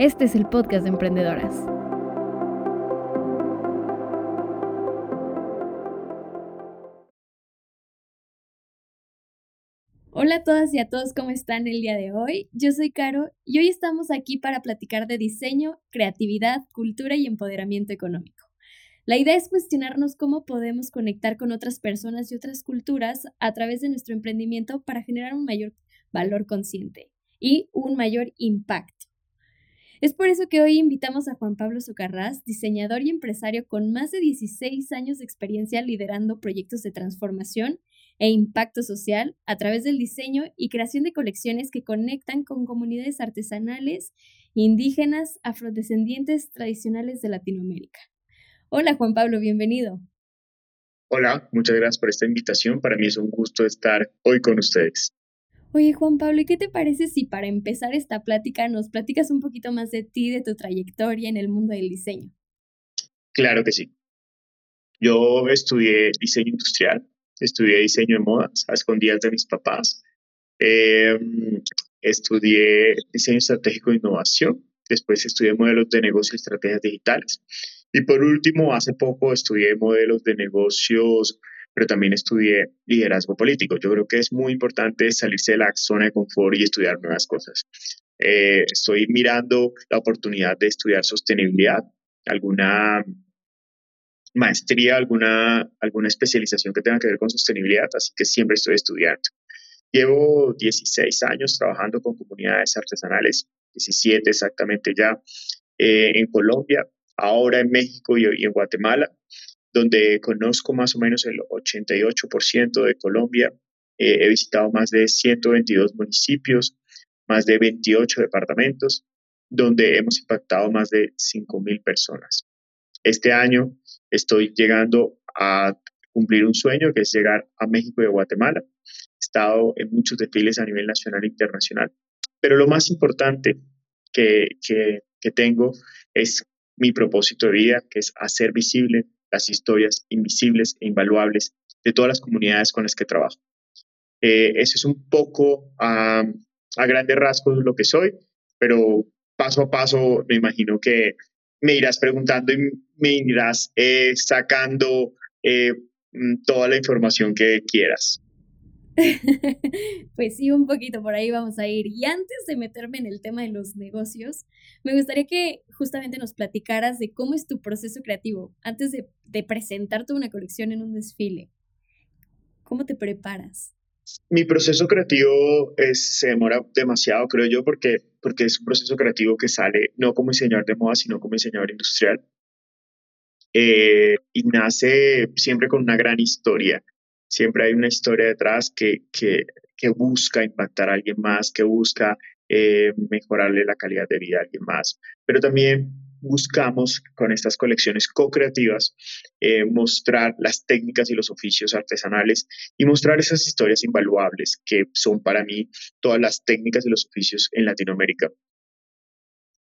Este es el podcast de emprendedoras. Hola a todas y a todos, ¿cómo están el día de hoy? Yo soy Caro y hoy estamos aquí para platicar de diseño, creatividad, cultura y empoderamiento económico. La idea es cuestionarnos cómo podemos conectar con otras personas y otras culturas a través de nuestro emprendimiento para generar un mayor valor consciente y un mayor impacto. Es por eso que hoy invitamos a Juan Pablo Socarrás, diseñador y empresario con más de 16 años de experiencia liderando proyectos de transformación e impacto social a través del diseño y creación de colecciones que conectan con comunidades artesanales, indígenas, afrodescendientes tradicionales de Latinoamérica. Hola Juan Pablo, bienvenido. Hola, muchas gracias por esta invitación. Para mí es un gusto estar hoy con ustedes. Oye, Juan Pablo, ¿y qué te parece si para empezar esta plática nos platicas un poquito más de ti, de tu trayectoria en el mundo del diseño? Claro que sí. Yo estudié diseño industrial, estudié diseño de modas a escondidas de mis papás. Em, estudié diseño estratégico e innovación. Después estudié modelos de negocio y estrategias digitales. Y por último, hace poco estudié modelos de negocios pero también estudié liderazgo político. Yo creo que es muy importante salirse de la zona de confort y estudiar nuevas cosas. Eh, estoy mirando la oportunidad de estudiar sostenibilidad, alguna maestría, alguna, alguna especialización que tenga que ver con sostenibilidad, así que siempre estoy estudiando. Llevo 16 años trabajando con comunidades artesanales, 17 exactamente ya, eh, en Colombia, ahora en México y, y en Guatemala donde conozco más o menos el 88% de Colombia. Eh, he visitado más de 122 municipios, más de 28 departamentos, donde hemos impactado más de 5.000 personas. Este año estoy llegando a cumplir un sueño que es llegar a México y Guatemala. He estado en muchos desfiles a nivel nacional e internacional. Pero lo más importante que, que, que tengo es mi propósito de vida, que es hacer visible las historias invisibles e invaluables de todas las comunidades con las que trabajo. Eh, eso es un poco a, grandes rasgos lo que soy, pero paso a paso me imagino que me irás preguntando y me irás eh, sacando eh, mm, toda la información que quieras. pues sí, un poquito por ahí vamos a ir. Y antes de meterme en el tema de los negocios, me gustaría que justamente nos platicaras de cómo es tu proceso creativo antes de, de presentarte una colección en un desfile. ¿Cómo te preparas? Mi proceso creativo es, se demora demasiado, creo yo, porque, porque es un proceso creativo que sale no como diseñador de moda, sino como diseñador industrial. Eh, y nace siempre con una gran historia siempre hay una historia detrás que, que, busca impactar a alguien más, que busca eh, mejorarle la calidad de vida a alguien más. Pero también buscamos con estas colecciones co-creativas eh, mostrar las técnicas y los oficios artesanales y mostrar esas historias invaluables que son para mí todas las técnicas y los oficios en Latinoamérica.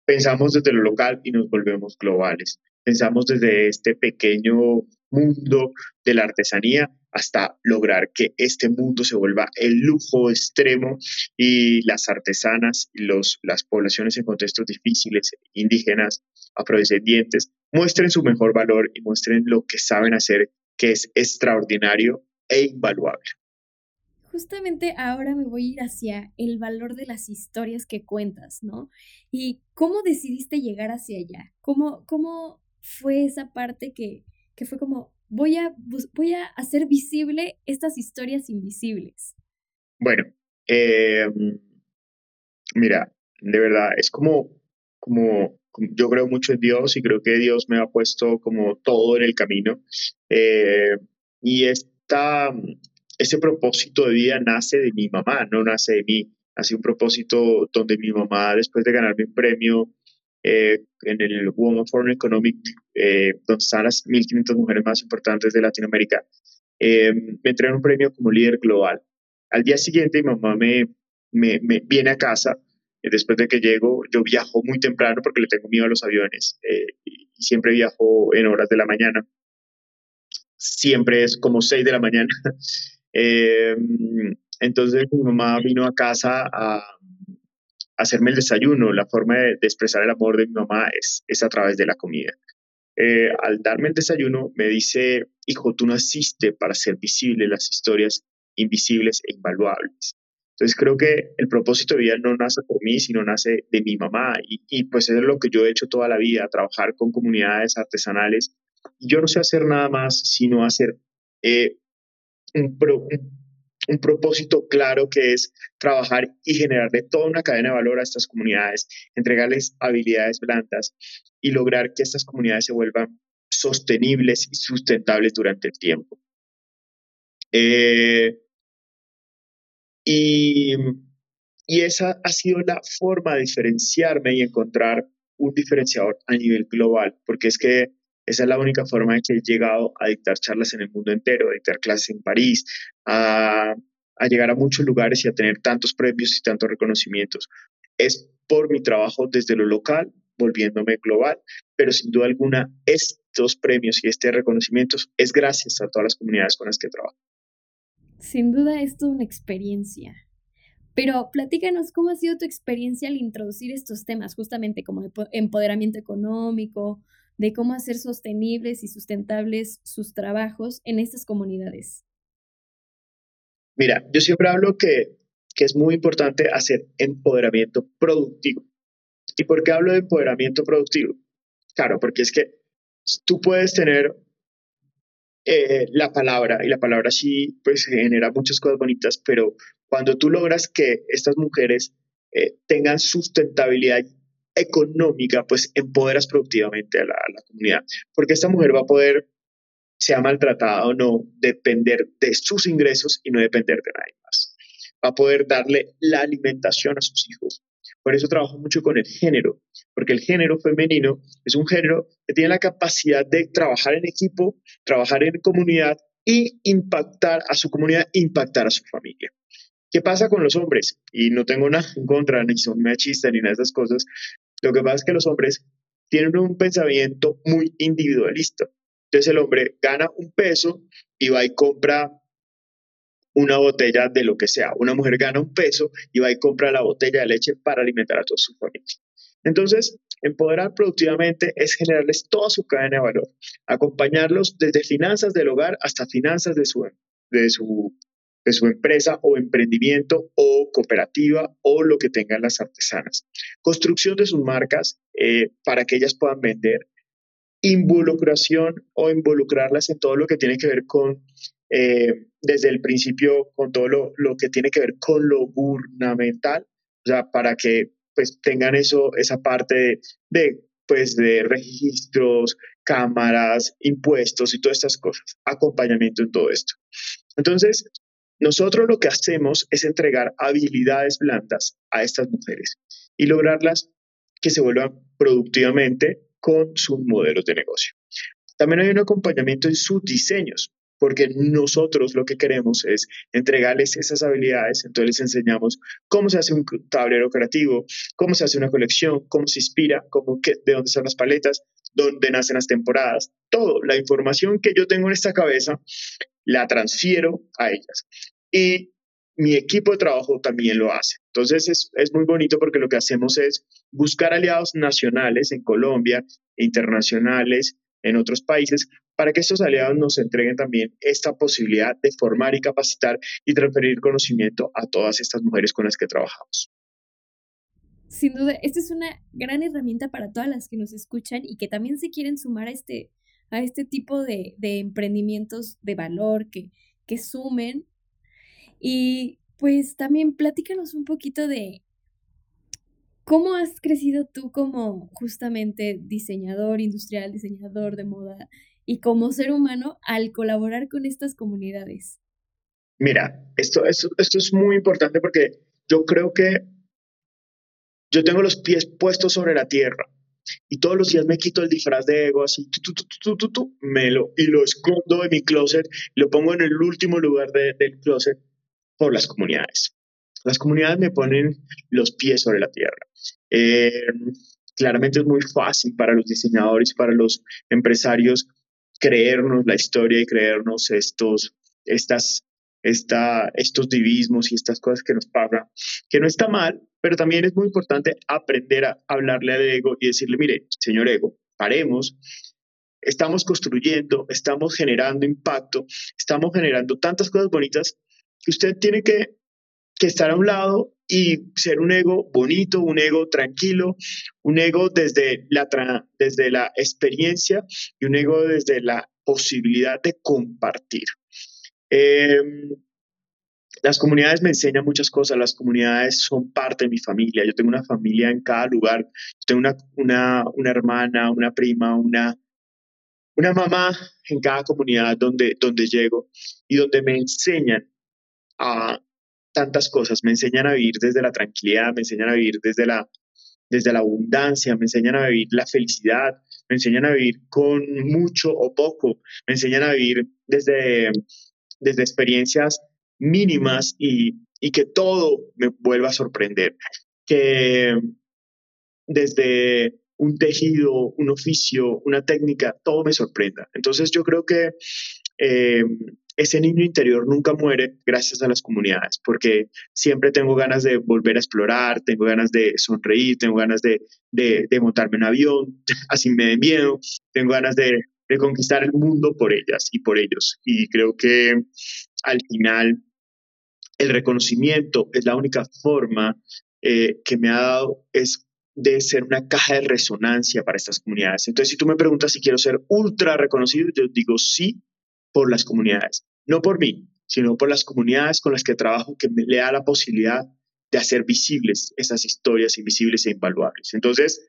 Pensamos desde lo local y nos volvemos globales. Pensamos desde este pequeño mundo de la artesanía hasta lograr que este mundo se vuelva el lujo extremo y las artesanas y los, las poblaciones en contextos difíciles, indígenas, afrodescendientes, muestren su mejor valor y muestren lo que saben hacer, que es extraordinario e invaluable. Justamente ahora me voy a ir hacia el valor de las historias que cuentas, ¿no? Y cómo decidiste llegar hacia allá, cómo, cómo fue esa parte que, que fue como, voy a, voy a hacer visible estas historias invisibles? Bueno, eh, mira, de verdad, es como, como, yo creo mucho en Dios y creo que Dios me ha puesto como todo en el camino. Eh, y esta, ese propósito de vida nace de mi mamá, no nace de mí. Hace un propósito donde mi mamá, después de ganarme un premio eh, en el Women Forum Economic, eh, donde están las 1.500 mujeres más importantes de Latinoamérica, eh, me entregan un premio como líder global. Al día siguiente mi mamá me, me, viene a casa, después de que llego, yo viajo muy temprano porque le tengo miedo a los aviones y siempre viajo en horas de la mañana. Siempre es como 6 de la mañana. entonces mi mamá vino a casa a hacerme el desayuno, la forma de, expresar el amor de mi mamá es, es a través de la comida. Eh, al darme el desayuno, me dice, hijo, tú naciste para hacer visibles las historias invisibles e invaluables. Entonces creo que el propósito de vida no nace por mí, sino nace de mi mamá. Y, y pues es lo que yo he hecho toda la vida, trabajar con comunidades artesanales. Yo no sé hacer nada más, sino hacer eh, un, un, propósito claro que es trabajar y generarle toda una cadena de valor a estas comunidades, entregarles habilidades blandas y lograr que estas comunidades se vuelvan sostenibles y sustentables durante el tiempo. Eh, y esa ha sido la forma de diferenciarme y encontrar un diferenciador a nivel global, porque es que esa es la única forma en que he llegado a dictar charlas en el mundo entero, a dictar clases en París, a, llegar a muchos lugares y a tener tantos premios y tantos reconocimientos. Es por mi trabajo desde lo local, volviéndome global, pero sin duda alguna estos premios y este reconocimiento es gracias a todas las comunidades con las que trabajo. Sin duda es toda una experiencia. Pero platícanos cómo ha sido tu experiencia al introducir estos temas, justamente como empoderamiento económico, de cómo hacer sostenibles y sustentables sus trabajos en estas comunidades? Mira, yo siempre hablo que, que es muy importante hacer empoderamiento productivo. ¿Y por qué hablo de empoderamiento productivo? Claro, porque es que tú puedes tener eh, la palabra, y la palabra sí pues genera muchas cosas bonitas, pero cuando tú logras que estas mujeres eh, tengan sustentabilidad económica, pues empoderas productivamente a la, comunidad, porque esta mujer va a poder, sea maltratada o no, depender de sus ingresos y no depender de nadie más. Va a poder darle la alimentación a sus hijos. Por eso trabajo mucho con el género, porque el género femenino es un género que tiene la capacidad de trabajar en equipo, trabajar en comunidad y impactar a su comunidad, impactar a su familia. ¿Qué pasa con los hombres? Y no tengo nada en contra, ni son machistas, ni nada de esas cosas, lo que pasa es que los hombres tienen un pensamiento muy individualista. Entonces el hombre gana un peso y va y compra una botella de lo que sea. Una mujer gana un peso y va y compra la botella de leche para alimentar a toda su familia. Entonces, empoderar productivamente es generarles toda su cadena de valor, acompañarlos desde finanzas del hogar hasta finanzas de su, de su de su empresa o emprendimiento o cooperativa o lo que tengan las artesanas. Construcción de sus marcas eh, para que ellas puedan vender. Involucración o involucrarlas en todo lo que tiene que ver con, eh, desde el principio, con todo lo, lo, que tiene que ver con lo gubernamental, o sea, para que pues tengan eso, esa parte de, de pues de registros, cámaras, impuestos y todas estas cosas, acompañamiento en todo esto. Entonces, nosotros lo que hacemos es entregar habilidades blandas a estas mujeres y lograrlas que se vuelvan productivamente con sus modelos de negocio. También hay un acompañamiento en sus diseños, porque nosotros lo que queremos es entregarles esas habilidades, entonces les enseñamos cómo se hace un tablero creativo, cómo se hace una colección, cómo se inspira, cómo, de dónde son las paletas, dónde nacen las temporadas, todo, la información que yo tengo en esta cabeza, la transfiero a ellas y mi equipo de trabajo también lo hace. Entonces es, es, muy bonito porque lo que hacemos es buscar aliados nacionales en Colombia, internacionales en otros países, para que estos aliados nos entreguen también esta posibilidad de formar y capacitar y transferir conocimiento a todas estas mujeres con las que trabajamos. Sin duda, esta es una gran herramienta para todas las que nos escuchan y que también se quieren sumar a este, a este tipo de, de emprendimientos de valor que, que sumen y pues también platícanos un poquito de cómo has crecido tú como justamente diseñador industrial, diseñador de moda y como ser humano al colaborar con estas comunidades. Mira, esto, esto, esto es muy importante porque yo creo que yo tengo los pies puestos sobre la tierra y todos los días me quito el disfraz de ego así, me lo, y lo escondo en mi closet, lo pongo en el último lugar del closet por las comunidades. Las comunidades me ponen los pies sobre la tierra. Eh, claramente es muy fácil para los diseñadores para los empresarios creernos la historia y creernos estos, estas esta, estos divismos y estas cosas que nos pagan, que no está mal, pero también es muy importante aprender a hablarle al ego y decirle, mire, señor ego, paremos, estamos construyendo, estamos generando impacto, estamos generando tantas cosas bonitas usted tiene que, que estar a un lado y ser un ego bonito, un ego tranquilo, un ego desde la, desde la experiencia y un ego desde la posibilidad de compartir. Em, las comunidades me enseñan muchas cosas, las comunidades son parte de mi familia, yo tengo una familia en cada lugar, tengo una, una, una hermana, una prima, una, una mamá en cada comunidad donde, donde llego y donde me enseñan a tantas cosas, me enseñan a vivir desde la tranquilidad, me enseñan a vivir desde la, desde la abundancia, me enseñan a vivir la felicidad, me enseñan a vivir con mucho o poco, me enseñan a vivir desde, desde experiencias mínimas y, y que todo me vuelva a sorprender, que desde un tejido, un oficio, una técnica, todo me sorprenda. Entonces yo creo que eh, ese niño interior nunca muere gracias a las comunidades, porque siempre tengo ganas de volver a explorar, tengo ganas de sonreír, tengo ganas de, de, montarme en avión, así me den miedo, tengo ganas de, de conquistar el mundo por ellas y por ellos. Y creo que al final el reconocimiento es la única forma eh, que me ha dado es de ser una caja de resonancia para estas comunidades. Entonces, si tú me preguntas si quiero ser ultra reconocido, yo digo sí por las comunidades, no por mí, sino por las comunidades con las que trabajo que me le da la posibilidad de hacer visibles esas historias invisibles e invaluables. Entonces,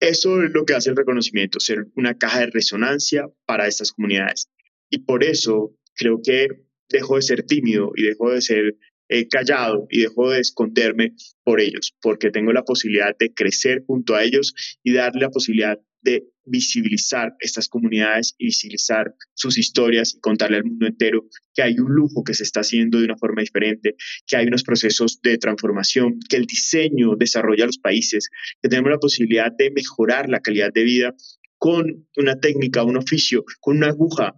eso es lo que hace el reconocimiento, ser una caja de resonancia para estas comunidades. Y por eso creo que dejo de ser tímido y dejo de ser he callado y dejo de esconderme por ellos, porque tengo la posibilidad de crecer junto a ellos y darle la posibilidad de visibilizar estas comunidades y visibilizar sus historias y contarle al mundo entero que hay un lujo que se está haciendo de una forma diferente, que hay unos procesos de transformación, que el diseño desarrolla los países, que tenemos la posibilidad de mejorar la calidad de vida con una técnica, un oficio, con una aguja,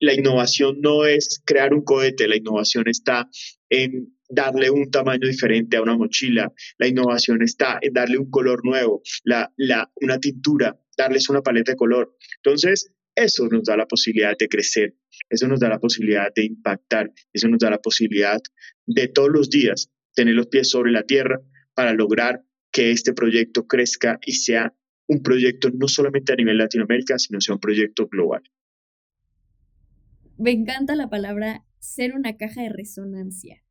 la innovación no es crear un cohete, la innovación está en darle un tamaño diferente a una mochila, la innovación está en darle un color nuevo, la, la, una tintura, darles una paleta de color. Entonces, eso nos da la posibilidad de crecer, eso nos da la posibilidad de impactar, eso nos da la posibilidad de todos los días tener los pies sobre la tierra para lograr que este proyecto crezca y sea un proyecto no solamente a nivel Latinoamérica, sino sea un proyecto global me encanta la palabra ser una caja de resonancia.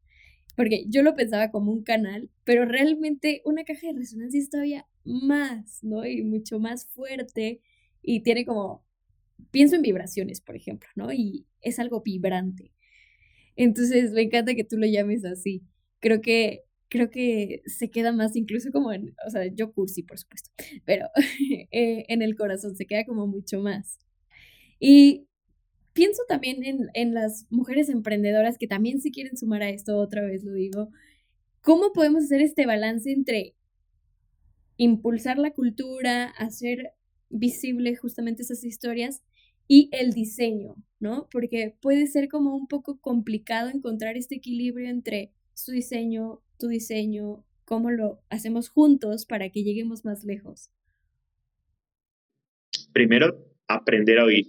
Porque yo lo pensaba como un canal, pero realmente una caja de resonancia es todavía más, ¿no? Y mucho más fuerte y tiene como, pienso en vibraciones, por ejemplo, ¿no? Y es algo vibrante. Entonces, me encanta que tú lo llames así. Creo que, creo que se queda más incluso como en, o sea, yo cursi, por supuesto, pero eh, en el corazón se queda como mucho más. Y pienso también en, las mujeres emprendedoras que también se quieren sumar a esto, otra vez lo digo. ¿Cómo podemos hacer este balance entre impulsar la cultura, hacer visible justamente esas historias y el diseño, ¿no? Porque puede ser como un poco complicado encontrar este equilibrio entre su diseño, tu diseño, cómo lo hacemos juntos para que lleguemos más lejos. Primero, aprender a oír.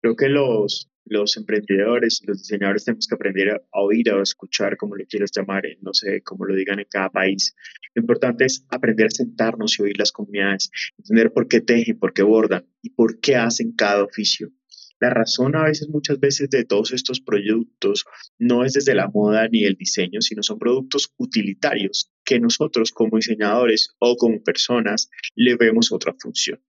Creo que los, los emprendedores, los diseñadores tenemos que aprender a oír o a escuchar, como le quieras llamar, no sé cómo lo digan en cada país. Lo importante es aprender a sentarnos y oír las comunidades, entender por qué tejen, por qué bordan y por qué hacen cada oficio. La razón a veces, muchas veces, de todos estos productos no es desde la moda ni el diseño, sino son productos utilitarios que nosotros como diseñadores o como personas le vemos otra función.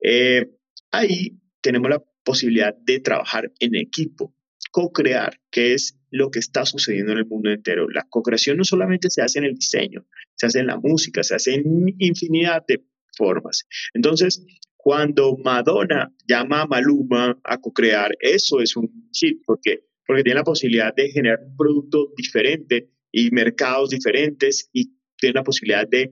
Eh, ahí tenemos la posibilidad de trabajar en equipo, co-crear, que es lo que está sucediendo en el mundo entero. La co-creación no solamente se hace en el diseño, se hace en la música, se hace en infinidad de formas. Entonces, cuando Madonna llama a Maluma a co-crear, eso es un chip, porque porque tiene la posibilidad de generar un producto diferente y mercados diferentes y tiene la posibilidad de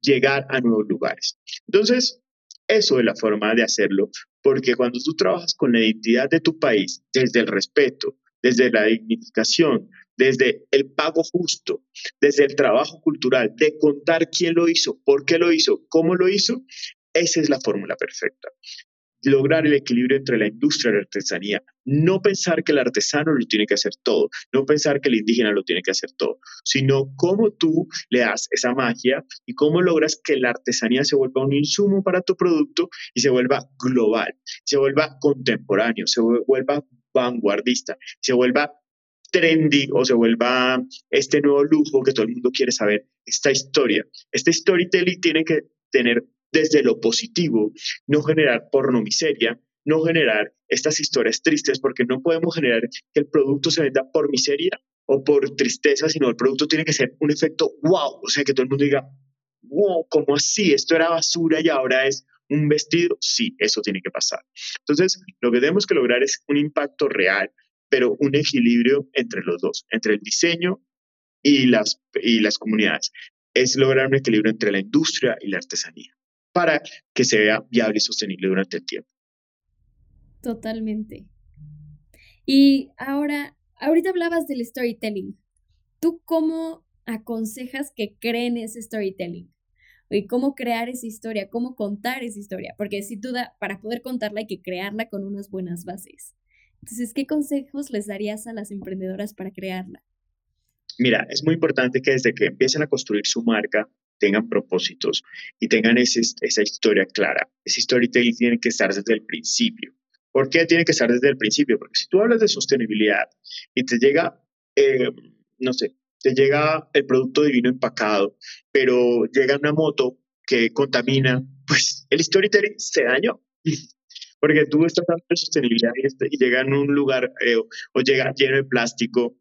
llegar a nuevos lugares. Entonces, eso es la forma de hacerlo, porque cuando tú trabajas con la identidad de tu país, desde el respeto, desde la dignificación, desde el pago justo, desde el trabajo cultural, de contar quién lo hizo, por qué lo hizo, cómo lo hizo, esa es la fórmula perfecta lograr el equilibrio entre la industria y la artesanía. No pensar que el artesano lo tiene que hacer todo, no pensar que el indígena lo tiene que hacer todo, sino cómo tú le das esa magia y cómo logras que la artesanía se vuelva un insumo para tu producto y se vuelva global, se vuelva contemporáneo, se vuelva vanguardista, se vuelva trendy o se vuelva este nuevo lujo que todo el mundo quiere saber, esta historia. Este storytelling tiene que tener desde lo positivo, no generar porno miseria, no generar estas historias tristes, porque no podemos generar que el producto se venda por miseria o por tristeza, sino el producto tiene que ser un efecto wow, o sea, que todo el mundo diga, wow, ¿cómo así? Esto era basura y ahora es un vestido. Sí, eso tiene que pasar. Entonces, lo que tenemos que lograr es un impacto real, pero un equilibrio entre los dos, entre el diseño y las, y las comunidades. Es lograr un equilibrio entre la industria y la artesanía para que sea viable y sostenible durante el tiempo. Totalmente. Y ahora, ahorita hablabas del storytelling. ¿Tú cómo aconsejas que creen ese storytelling? Y cómo crear esa historia, cómo contar esa historia, porque sin duda, para poder contarla hay que crearla con unas buenas bases. Entonces, ¿qué consejos les darías a las emprendedoras para crearla? Mira, es muy importante que desde que empiecen a construir su marca, tengan propósitos y tengan esa historia clara. Ese storytelling tiene que estar desde el principio. ¿Por qué tiene que estar desde el principio? Porque si tú hablas de sostenibilidad y te llega, eh, no sé, te llega el producto divino empacado, pero llega una moto que contamina, pues el storytelling se dañó. Porque tú estás hablando de sostenibilidad y, este, llega en un lugar eh, o llega lleno de plástico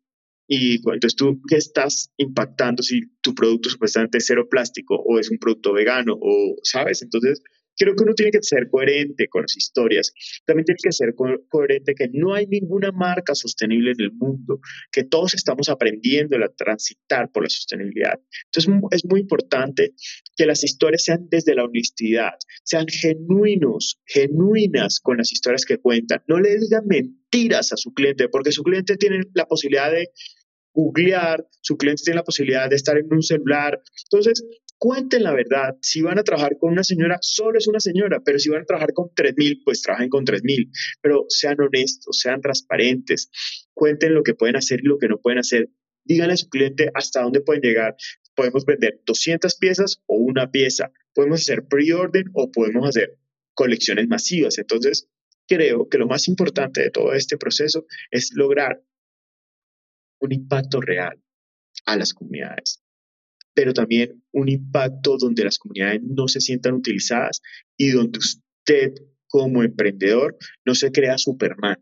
y entonces tú, ¿qué estás impactando si tu producto supuestamente es cero plástico o es un producto vegano o, ¿sabes? Entonces, creo que uno tiene que ser coherente con las historias. También tiene que ser coherente que no hay ninguna marca sostenible en el mundo, que todos estamos aprendiendo a transitar por la sostenibilidad. Entonces es muy importante que las historias sean desde la honestidad, sean genuinos, genuinas con las historias que cuentan. No le digan mentiras a su cliente, porque su cliente tiene la posibilidad de googlear, su cliente tiene la posibilidad de estar en un celular. Entonces, cuenten la verdad. Si van a trabajar con una señora, solo es una señora, pero si van a trabajar con 3.000, pues trabajen con 3.000. Pero sean honestos, sean transparentes, cuenten lo que pueden hacer y lo que no pueden hacer. Díganle a su cliente hasta dónde pueden llegar. Podemos vender 200 piezas o una pieza. Podemos hacer pre-order o podemos hacer colecciones masivas. Entonces, creo que lo más importante de todo este proceso es lograr un impacto real a las comunidades pero también un impacto donde las comunidades no se sientan utilizadas y donde usted como emprendedor no se crea Superman.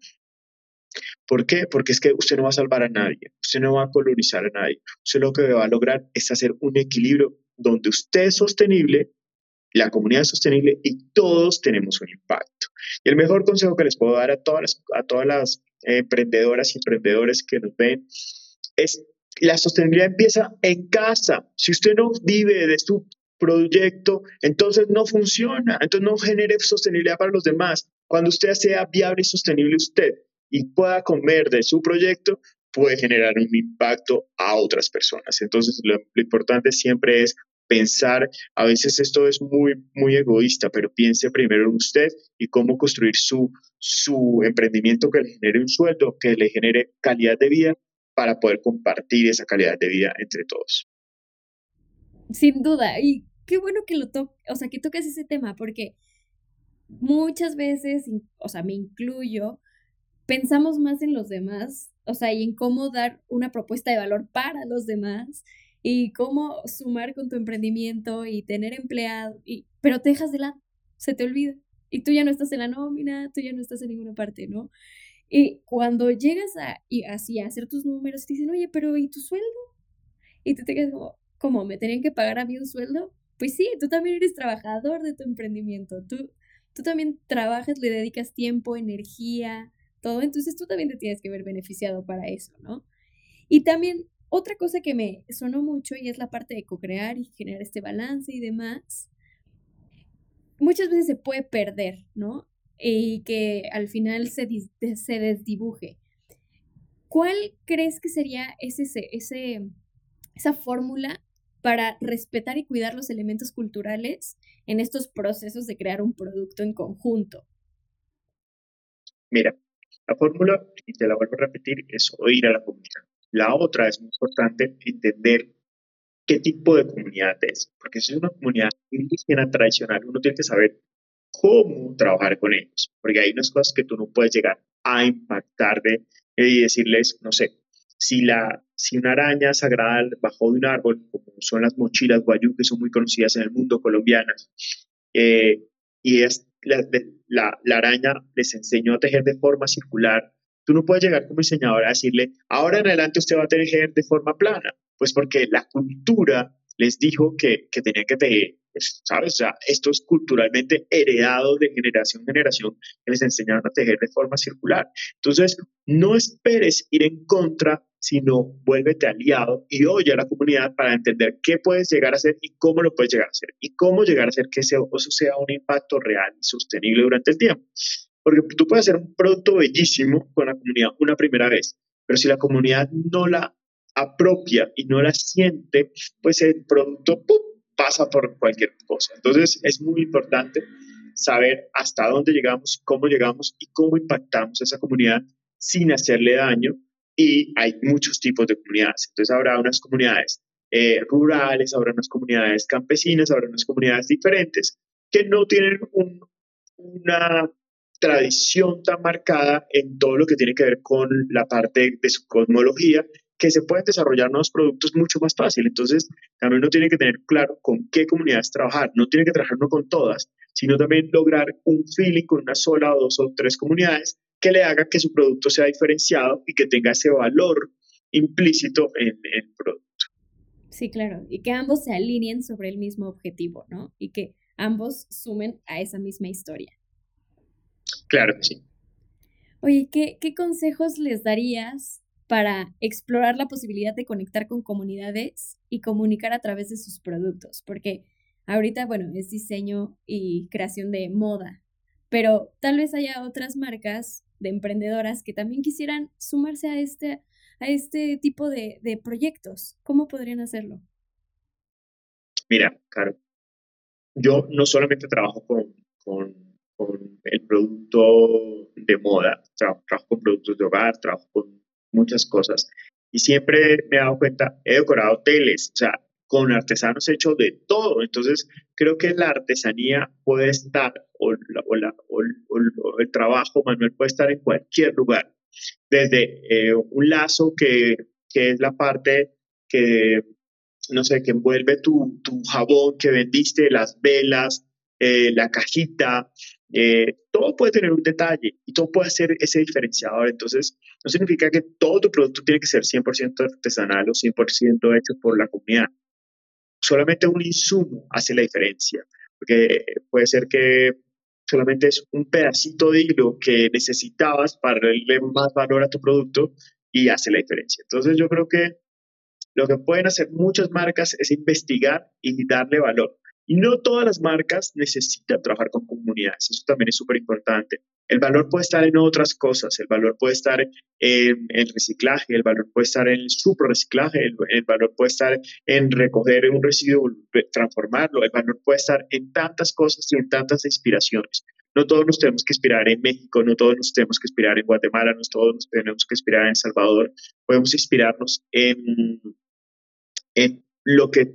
¿Por qué? Porque es que usted no va a salvar a nadie, usted no va a colonizar a nadie. Usted lo que va a lograr es hacer un equilibrio donde usted es sostenible, la comunidad es sostenible y todos tenemos un impacto. Y el mejor consejo que les puedo dar a todas las, a todas las emprendedoras y emprendedores que nos ven es la sostenibilidad empieza en casa. Si usted no vive de su proyecto, entonces no funciona, entonces no genere sostenibilidad para los demás. Cuando usted sea viable y sostenible usted y pueda comer de su proyecto, puede generar un impacto a otras personas. Entonces, lo, importante siempre es pensar, a veces esto es muy, muy egoísta, pero piense primero en usted y cómo construir su, su emprendimiento que le genere un sueldo, que le genere calidad de vida para poder compartir esa calidad de vida entre todos. Sin duda, y qué bueno que lo o sea, que toques ese tema, porque muchas veces, o sea, me incluyo, pensamos más en los demás, o sea, y en cómo dar una propuesta de valor para los demás y cómo sumar con tu emprendimiento y tener empleado, y, pero te dejas de lado, se te olvida. Y tú ya no estás en la nómina, tú ya no estás en ninguna parte, ¿no? Y cuando llegas a, y así a hacer tus números, te dicen, oye, pero ¿y tu sueldo? Y tú te quedas como, ¿cómo? ¿Me tenían que pagar a mí un sueldo? Pues sí, tú también eres trabajador de tu emprendimiento. Tú, tú también trabajas, le dedicas tiempo, energía, todo. Entonces tú también te tienes que ver beneficiado para eso, ¿no? Y también otra cosa que me sonó mucho y es la parte de co-crear y generar este balance y demás. Muchas veces se puede perder, ¿no? Y que al final se, se desdibuje. ¿cuál crees que sería ese, ese, esa fórmula para respetar y cuidar los elementos culturales en estos procesos de crear un producto en conjunto? Mira, la fórmula, y te la vuelvo a repetir, es oír a la comunidad. La otra es muy importante entender qué tipo de comunidad es, porque si es una comunidad indígena tradicional, uno tiene que saber cómo trabajar con ellos, porque hay unas cosas que tú no puedes llegar a impactar de, y decirles, no sé, si, la, si una araña sagrada bajó de un árbol, como son las mochilas guayú, que son muy conocidas en el mundo colombianas, eh, y es la, la, araña les enseñó a tejer de forma circular, tú no puedes llegar como diseñador a decirle, ahora en adelante usted va a tejer de forma plana, pues porque la cultura les dijo que, que tenían que tejer ¿sabes? O sea, esto es culturalmente heredado de generación en generación que les enseñaron a tejer de forma circular. Entonces, no esperes ir en contra, sino vuélvete aliado y oye a la comunidad para entender qué puedes llegar a hacer y cómo lo puedes llegar a hacer y cómo llegar a hacer que eso sea un impacto real y sostenible durante el tiempo. Porque tú puedes hacer un producto bellísimo con la comunidad una primera vez, pero si la comunidad no la apropia y no la siente, pues el producto ¡pum! Pasa por cualquier cosa. Entonces es muy importante saber hasta dónde llegamos, cómo llegamos y cómo impactamos a esa comunidad sin hacerle daño. Y hay muchos tipos de comunidades. Entonces habrá unas comunidades eh, rurales, habrá unas comunidades campesinas, habrá unas comunidades diferentes que no tienen una tradición tan marcada en todo lo que tiene que ver con la parte de su cosmología que se pueden desarrollar nuevos productos mucho más fácil. Entonces, también uno tiene que tener claro con qué comunidades trabajar. No tiene que trabajar no con todas, sino también lograr un feeling con una sola o dos o tres comunidades que le haga que su producto sea diferenciado y que tenga ese valor implícito en el producto. Sí, claro, y que ambos se alineen sobre el mismo objetivo, ¿no? Y que ambos sumen a esa misma historia. Claro que sí. Oye, ¿qué, qué consejos les darías para explorar la posibilidad de conectar con comunidades y comunicar a través de sus productos, porque ahorita, bueno, es diseño y creación de moda, pero tal vez haya otras marcas de emprendedoras que también quisieran sumarse a este, a este tipo de, proyectos. ¿Cómo podrían hacerlo? Mira, claro, yo no solamente trabajo con, con, el producto de moda, trabajo con productos de hogar, trabajo con muchas cosas. Y siempre me he dado cuenta, he decorado hoteles, o sea, con artesanos hechos de todo. Entonces, creo que la artesanía puede estar, o, el trabajo manual puede estar en cualquier lugar. Desde eh, un lazo que, que, es la parte que, no sé, que envuelve tu, tu jabón que vendiste, las velas, eh, la cajita, eh, todo puede tener un detalle y todo puede ser ese diferenciador. Entonces, no significa que todo tu producto tiene que ser 100% artesanal o 100% hecho por la comunidad. Solamente un insumo hace la diferencia, porque puede ser que solamente es un pedacito de hilo que necesitabas para darle más valor a tu producto y hace la diferencia. Entonces, yo creo que lo que pueden hacer muchas marcas es investigar y darle valor. Y no todas las marcas necesitan trabajar con comunidades, eso también es súper importante. El valor puede estar en otras cosas, el valor puede estar en el reciclaje, el valor puede estar en el reciclaje, el, el valor puede estar en recoger un residuo, transformarlo, el valor puede estar en tantas cosas y en tantas inspiraciones. No todos nos tenemos que inspirar en México, no todos nos tenemos que inspirar en Guatemala, no todos nos tenemos que inspirar en Salvador. Podemos inspirarnos en lo que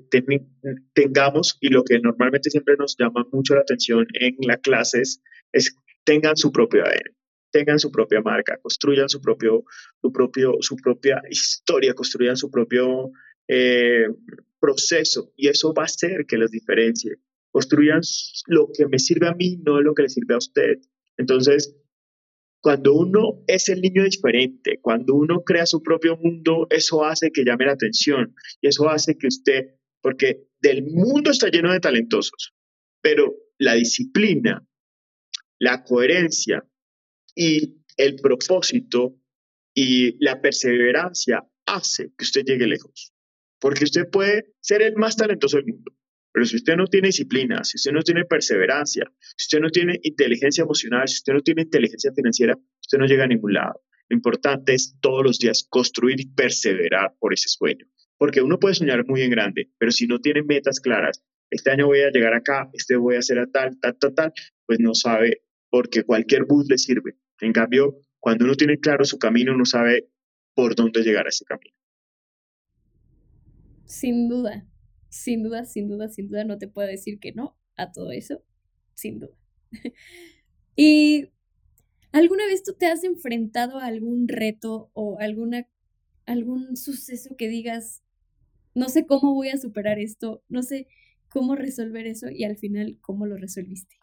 tengamos y lo que normalmente siempre nos llama mucho la atención en las clases es tengan su propio ADN, tengan su propia marca, construyan su propio, su propio, su propia historia, construyan su propio eh, proceso y eso va a hacer que los diferencie. Construyan lo que me sirve a mí, no lo que le sirve a usted. Entonces, cuando uno es el niño diferente, cuando uno crea su propio mundo, eso hace que llame la atención y eso hace que usted, porque del mundo está lleno de talentosos, pero la disciplina, la coherencia y el propósito y la perseverancia hace que usted llegue lejos. Porque usted puede ser el más talentoso del mundo, pero si usted no tiene disciplina, si usted no tiene perseverancia, si usted no tiene inteligencia emocional, si usted no tiene inteligencia financiera, usted no llega a ningún lado. Lo importante es todos los días construir y perseverar por ese sueño. Porque uno puede soñar muy en grande, pero si no tiene metas claras, este año voy a llegar acá, este voy a hacer a tal, tal, tal, tal, pues no sabe, porque cualquier bus le sirve. En cambio, cuando uno tiene claro su camino, uno sabe por dónde llegar a ese camino. Sin duda, sin duda, sin duda, sin duda, no te puedo decir que no a todo eso, sin duda. y ¿alguna vez tú te has enfrentado a algún reto o alguna, algún suceso que digas, no sé cómo voy a superar esto, no sé cómo resolver eso y al final cómo lo resolviste?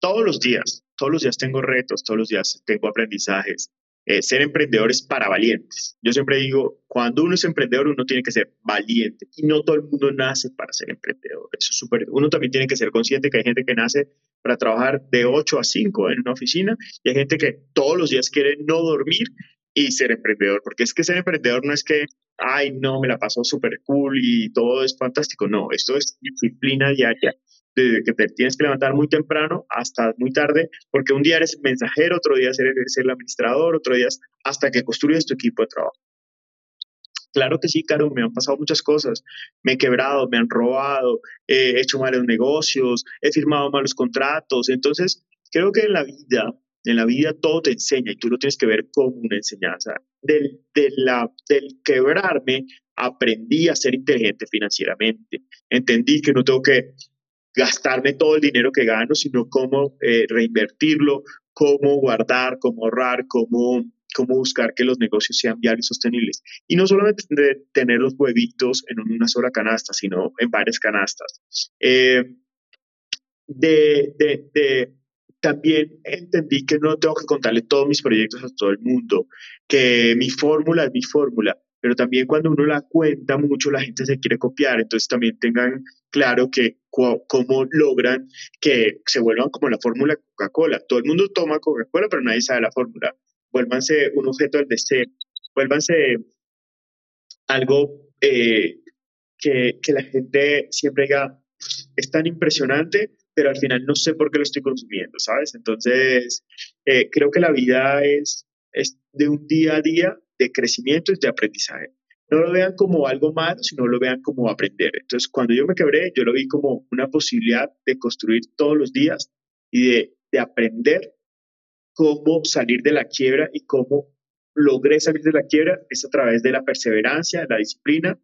Todos los días, todos los días tengo retos, todos los días tengo aprendizajes. Eh, ser emprendedor es para valientes. Yo siempre digo, cuando uno es emprendedor, uno tiene que ser valiente y no todo el mundo nace para ser emprendedor. Eso es súper. Uno también tiene que ser consciente que hay gente que nace para trabajar de 8 a 5 en una oficina y hay gente que todos los días quiere no dormir y ser emprendedor, porque es que ser emprendedor no es que, ay, no, me la paso súper cool y todo es fantástico. No, esto es disciplina diaria de que te tienes que levantar muy temprano hasta muy tarde, porque un día eres mensajero, otro día eres el administrador, otro día hasta que construyes tu equipo de trabajo. Claro que sí, Caro, me han pasado muchas cosas. Me he quebrado, me han robado, he hecho malos negocios, he firmado malos contratos. Entonces, creo que en la vida, en la vida todo te enseña y tú lo tienes que ver como una enseñanza. Del, del quebrarme, aprendí a ser inteligente financieramente. Entendí que no tengo que gastarme todo el dinero que gano, sino cómo eh, reinvertirlo, cómo guardar, cómo ahorrar, cómo, cómo buscar que los negocios sean viables y sostenibles. Y no solamente tener los huevitos en una sola canasta, sino en varias canastas. Eh, de, de, de, también entendí que no tengo que contarle todos mis proyectos a todo el mundo, que mi fórmula es mi fórmula, pero también cuando uno la cuenta mucho la gente se quiere copiar, entonces también tengan claro que cómo logran que se vuelvan como la fórmula Coca-Cola. Todo el mundo toma Coca-Cola, pero nadie sabe la fórmula. Vuélvanse un objeto del deseo, vuélvanse algo eh, que, que la gente siempre diga, es tan impresionante, pero al final no sé por qué lo estoy consumiendo, ¿sabes? Entonces, eh, creo que la vida es, es de un día a día de crecimiento y de aprendizaje. No lo vean como algo malo, sino lo vean como aprender. Entonces, cuando yo me quebré, yo lo vi como una posibilidad de construir todos los días y de, de aprender cómo salir de la quiebra y cómo logré salir de la quiebra es a través de la perseverancia, la disciplina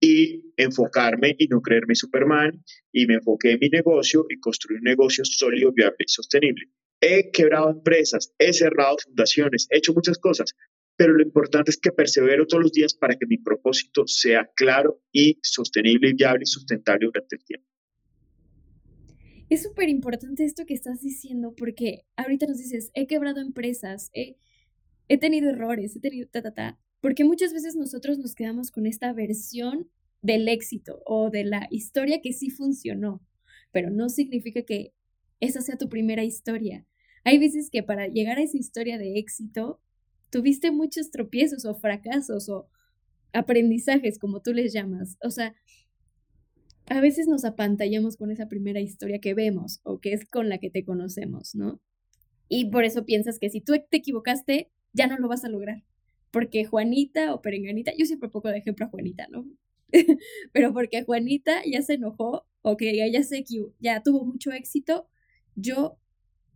y enfocarme y no creerme Superman y me enfoqué en mi negocio y construir un negocio sólido, viable y sostenible. He quebrado empresas, he cerrado fundaciones, he hecho muchas cosas, pero lo importante es que persevero todos los días para que mi propósito sea claro y sostenible y viable y sustentable durante el tiempo. Es súper importante esto que estás diciendo porque ahorita nos dices, he quebrado empresas, he, he tenido errores, he tenido ta, ta, ta, porque muchas veces nosotros nos quedamos con esta versión del éxito o de la historia que sí funcionó, pero no significa que esa sea tu primera historia. Hay veces que para llegar a esa historia de éxito tuviste muchos tropiezos o fracasos o aprendizajes, como tú les llamas. O sea, a veces nos apantallamos con esa primera historia que vemos o que es con la que te conocemos, ¿no? Y por eso piensas que si tú te equivocaste, ya no lo vas a lograr. Porque Juanita o Perenganita, yo siempre pongo de ejemplo a Juanita, ¿no? Pero porque Juanita ya se enojó o que ella se ya tuvo mucho éxito, yo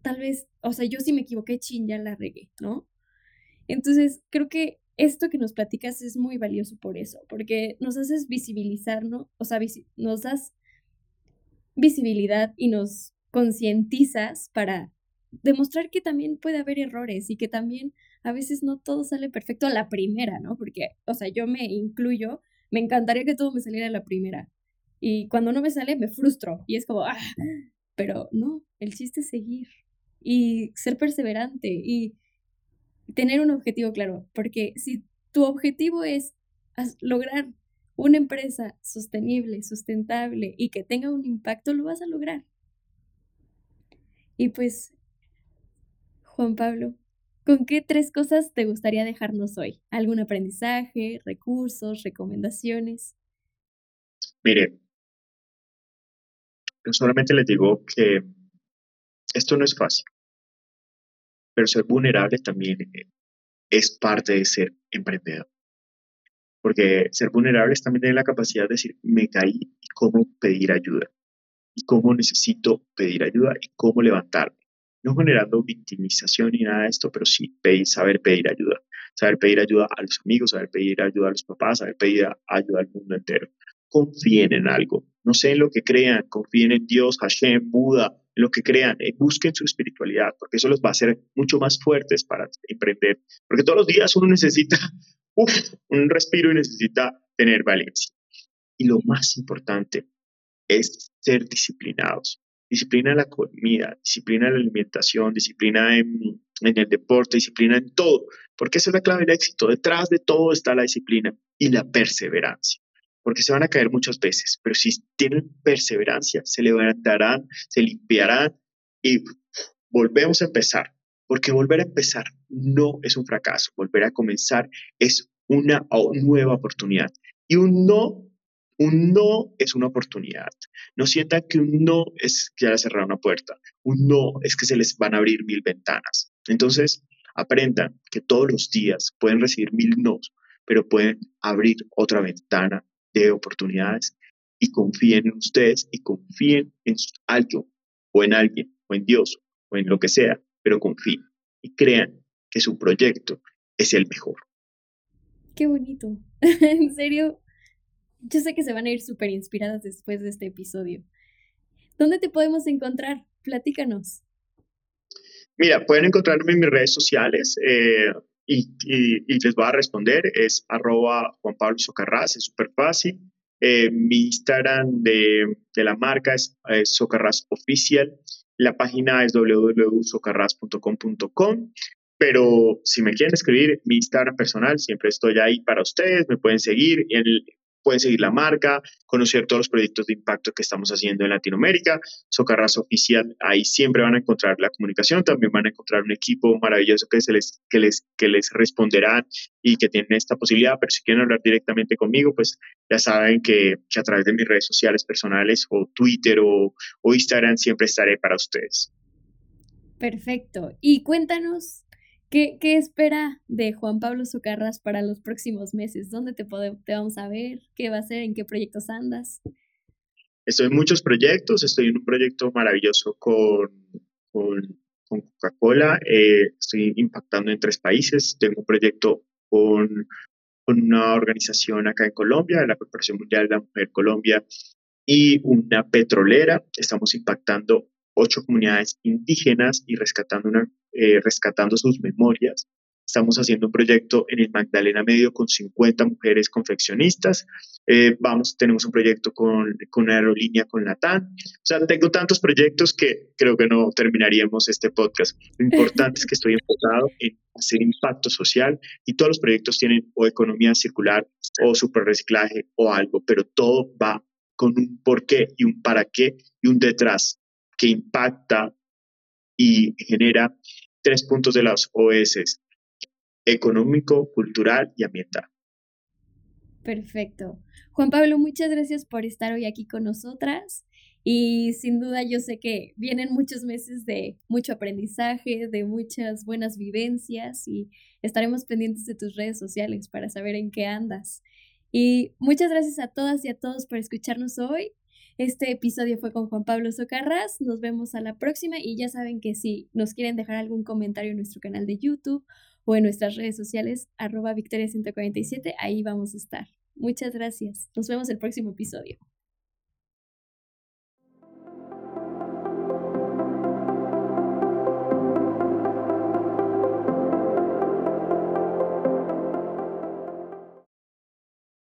tal vez, o sea, yo sí me equivoqué, chin, ya la regué, ¿no? Entonces, creo que esto que nos platicas es muy valioso por eso, porque nos haces visibilizar, ¿no? O sea, nos das visibilidad y nos concientizas para demostrar que también puede haber errores y que también a veces no todo sale perfecto a la primera, ¿no? Porque, o sea, yo me incluyo, me encantaría que todo me saliera a la primera. Y cuando no me sale, me frustro y es como, ah, pero no, el chiste es seguir y ser perseverante y tener un objetivo claro, porque si tu objetivo es lograr una empresa sostenible, sustentable y que tenga un impacto, lo vas a lograr. Y pues, Juan Pablo, ¿con qué tres cosas te gustaría dejarnos hoy? ¿Algún aprendizaje, recursos, recomendaciones? Mire, solamente les digo que esto no es fácil. Pero ser vulnerable también es parte de ser emprendedor. Porque ser vulnerable también tener la capacidad de decir, me caí y cómo pedir ayuda, y cómo necesito pedir ayuda y cómo levantarme. No generando victimización ni nada de esto, pero sí saber pedir ayuda. Saber pedir ayuda a los amigos, saber pedir ayuda a los papás, saber pedir ayuda al mundo entero. Confíen en algo. No sé en lo que crean, confíen en Dios, Hashem, Buda, lo que crean, eh, busquen su espiritualidad, porque eso los va a hacer mucho más fuertes para emprender. Porque todos los días uno necesita un respiro y necesita tener valencia. Y lo más importante es ser disciplinados. Disciplina en la comida, disciplina en la alimentación, disciplina en, en el deporte, disciplina en todo, porque esa es la clave del éxito. Detrás de todo está la disciplina y la perseverancia porque se van a caer muchas veces, pero si tienen perseverancia, se levantarán, se limpiarán y volvemos a empezar, porque volver a empezar no es un fracaso, volver a comenzar es una nueva oportunidad. Y un no, un no es una oportunidad. No sientan que un no es que ya cerrar una puerta, un no es que se les van a abrir mil ventanas. Entonces, aprendan que todos los días pueden recibir mil nos, pero pueden abrir otra ventana de oportunidades y confíen en ustedes y confíen en algo o en alguien o en Dios o en lo que sea, pero confíen y crean que su proyecto es el mejor. Qué bonito. en serio, yo sé que se van a ir súper inspiradas después de este episodio. ¿Dónde te podemos encontrar? Platícanos. Mira, pueden encontrarme en mis redes sociales. Eh, y, les voy a responder, es arroba Juan Pablo Socarrás, es súper fácil. Eh, mi Instagram de, de la marca es, Socarrás Oficial. La página es www.socarras.com.com. Pero si me quieren escribir, mi Instagram personal, siempre estoy ahí para ustedes. Me pueden seguir. En el, pueden seguir la marca, conocer todos los proyectos de impacto que estamos haciendo en Latinoamérica. Socarras Oficial, ahí siempre van a encontrar la comunicación, también van a encontrar un equipo maravilloso que, se les, que, les, que les responderán y que tienen esta posibilidad, pero si quieren hablar directamente conmigo, pues ya saben que, a través de mis redes sociales personales o Twitter o, o Instagram siempre estaré para ustedes. Perfecto. Y cuéntanos ¿Qué, espera de Juan Pablo Socarras para los próximos meses? ¿Dónde te, te vamos a ver? ¿Qué va a hacer? ¿En qué proyectos andas? Estoy en muchos proyectos. Estoy en un proyecto maravilloso con, con, Coca-Cola. Eh, estoy impactando en tres países. Tengo un proyecto con, con una organización acá en Colombia, la Corporación Mundial de la Mujer Colombia, y una petrolera. Estamos impactando ocho comunidades indígenas y rescatando, una, eh, rescatando sus memorias. Estamos haciendo un proyecto en el Magdalena Medio con 50 mujeres confeccionistas. Eh, vamos, tenemos un proyecto con, con aerolínea con Latam. O sea, tengo tantos proyectos que creo que no terminaríamos este podcast. Lo importante es que estoy enfocado en hacer impacto social y todos los proyectos tienen o economía circular o super reciclaje o algo, pero todo va con un porqué y un para qué y un detrás que impacta y genera tres puntos de las OS, económico, cultural y ambiental. Perfecto. Juan Pablo, muchas gracias por estar hoy aquí con nosotras. Y sin duda yo sé que vienen muchos meses de mucho aprendizaje, de muchas buenas vivencias y estaremos pendientes de tus redes sociales para saber en qué andas. Y muchas gracias a todas y a todos por escucharnos hoy. Este episodio fue con Juan Pablo Socarras. Nos vemos a la próxima y ya saben que si nos quieren dejar algún comentario en nuestro canal de YouTube o en nuestras redes sociales, arroba Victoria147, ahí vamos a estar. Muchas gracias. Nos vemos el próximo episodio.